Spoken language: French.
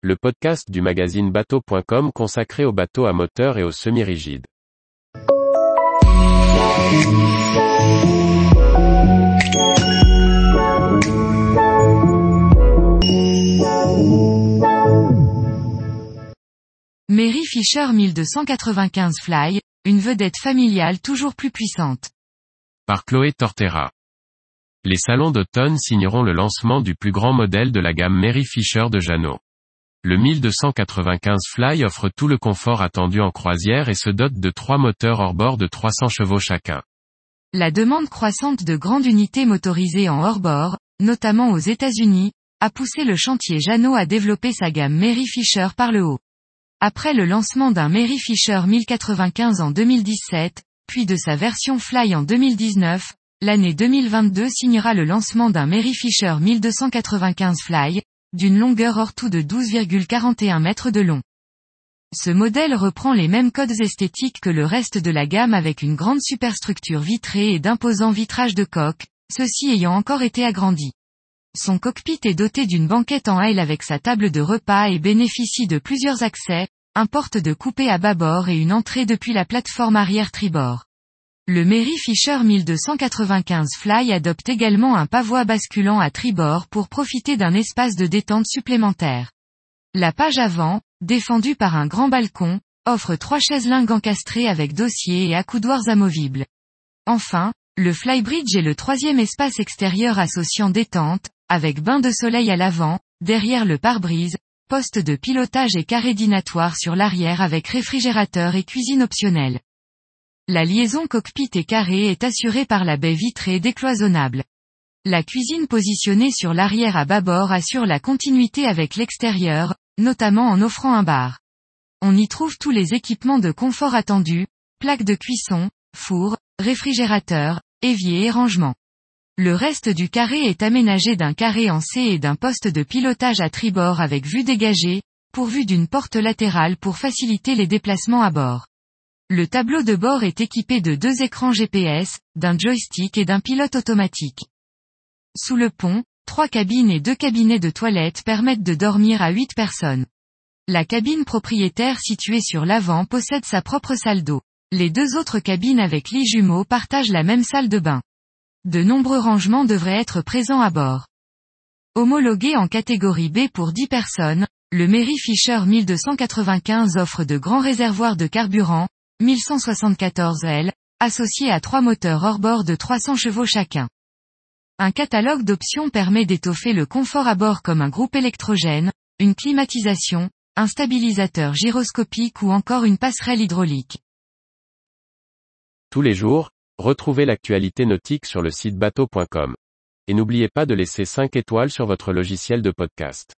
le podcast du magazine bateau.com consacré aux bateaux à moteur et aux semi-rigides. Mary Fisher 1295 Fly, une vedette familiale toujours plus puissante. Par Chloé Tortera. Les salons d'automne signeront le lancement du plus grand modèle de la gamme Mary Fisher de Jeannot. Le 1295 Fly offre tout le confort attendu en croisière et se dote de trois moteurs hors-bord de 300 chevaux chacun. La demande croissante de grandes unités motorisées en hors-bord, notamment aux États-Unis, a poussé le chantier Jeannot à développer sa gamme Mary Fisher par le haut. Après le lancement d'un Mary Fisher 1095 en 2017, puis de sa version Fly en 2019, l'année 2022 signera le lancement d'un Mary Fisher 1295 Fly, d'une longueur hors tout de 12,41 mètres de long. Ce modèle reprend les mêmes codes esthétiques que le reste de la gamme avec une grande superstructure vitrée et d'imposants vitrages de coque, ceux-ci ayant encore été agrandis. Son cockpit est doté d'une banquette en aile avec sa table de repas et bénéficie de plusieurs accès, un porte de coupé à bâbord et une entrée depuis la plateforme arrière tribord. Le Mary Fisher 1295 Fly adopte également un pavois basculant à tribord pour profiter d'un espace de détente supplémentaire. La page avant, défendue par un grand balcon, offre trois chaises lingues encastrées avec dossier et accoudoirs amovibles. Enfin, le Flybridge est le troisième espace extérieur associant détente, avec bain de soleil à l'avant, derrière le pare-brise, poste de pilotage et carré dînatoire sur l'arrière avec réfrigérateur et cuisine optionnelle. La liaison cockpit et carré est assurée par la baie vitrée décloisonnable. La cuisine positionnée sur l'arrière à bâbord assure la continuité avec l'extérieur, notamment en offrant un bar. On y trouve tous les équipements de confort attendus, plaques de cuisson, four, réfrigérateur, évier et rangement. Le reste du carré est aménagé d'un carré en C et d'un poste de pilotage à tribord avec vue dégagée, pourvu d'une porte latérale pour faciliter les déplacements à bord. Le tableau de bord est équipé de deux écrans GPS, d'un joystick et d'un pilote automatique. Sous le pont, trois cabines et deux cabinets de toilettes permettent de dormir à huit personnes. La cabine propriétaire située sur l'avant possède sa propre salle d'eau. Les deux autres cabines avec lits jumeaux partagent la même salle de bain. De nombreux rangements devraient être présents à bord. Homologué en catégorie B pour 10 personnes, le Mary Fisher 1295 offre de grands réservoirs de carburant, 1174 L, associés à trois moteurs hors-bord de 300 chevaux chacun. Un catalogue d'options permet d'étoffer le confort à bord comme un groupe électrogène, une climatisation, un stabilisateur gyroscopique ou encore une passerelle hydraulique. Tous les jours, retrouvez l'actualité nautique sur le site bateau.com. Et n'oubliez pas de laisser 5 étoiles sur votre logiciel de podcast.